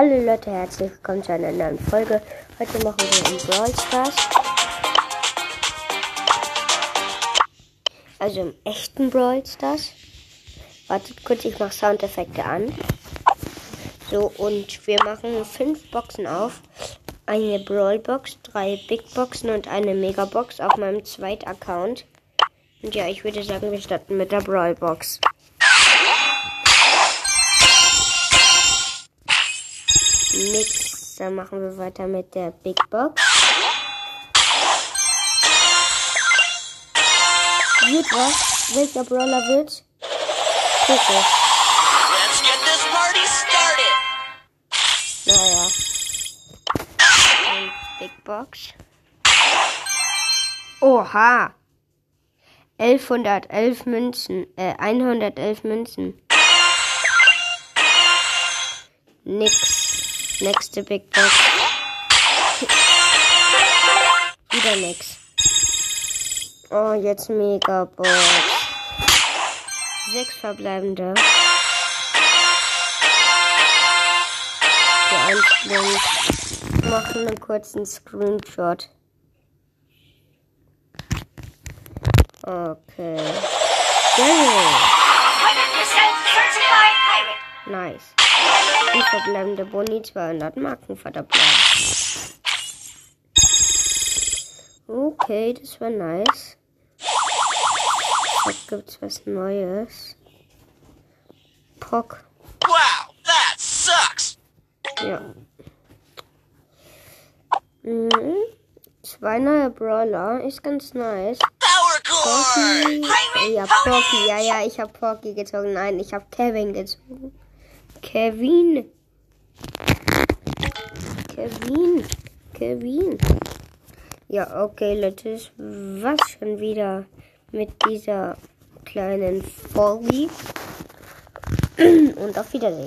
Hallo Leute, herzlich willkommen zu einer neuen Folge. Heute machen wir einen Brawl Stars. Also im echten Brawl Stars. Wartet kurz, ich mache Soundeffekte an. So, und wir machen fünf Boxen auf. Eine Brawl Box, drei Big Boxen und eine Mega Box auf meinem zweiten Account. Und ja, ich würde sagen, wir starten mit der Brawl Box. Dann machen wir weiter mit der Big Box. Wird was? Welcher Brawler wird? Poco. Let's get this party started. Naja. Und Big Box. Oha. 1111 Münzen. Äh, 111 Münzen. Nix. Nächste Big Box. Wieder nix. Oh, jetzt Mega Box. Sechs verbleibende. Die eins blinkt. Machen einen kurzen Screenshot. Okay. Daryl. 100% certified pirate. Nice. Und verbleibende Boni 200 Marken verdoppeln. Okay, das war nice. Jetzt gibt's was Neues. Pock. Wow, that sucks. Ja. Mhm. Zwei neue Brawler. Ist ganz nice. Porky. Ja, Porky. Ja, ja, ich habe Porky gezogen. Nein, ich habe Kevin gezogen. Kevin. Kevin. Kevin. Ja, okay, Leute, das war's schon wieder mit dieser kleinen Folge. Und auf Wiedersehen.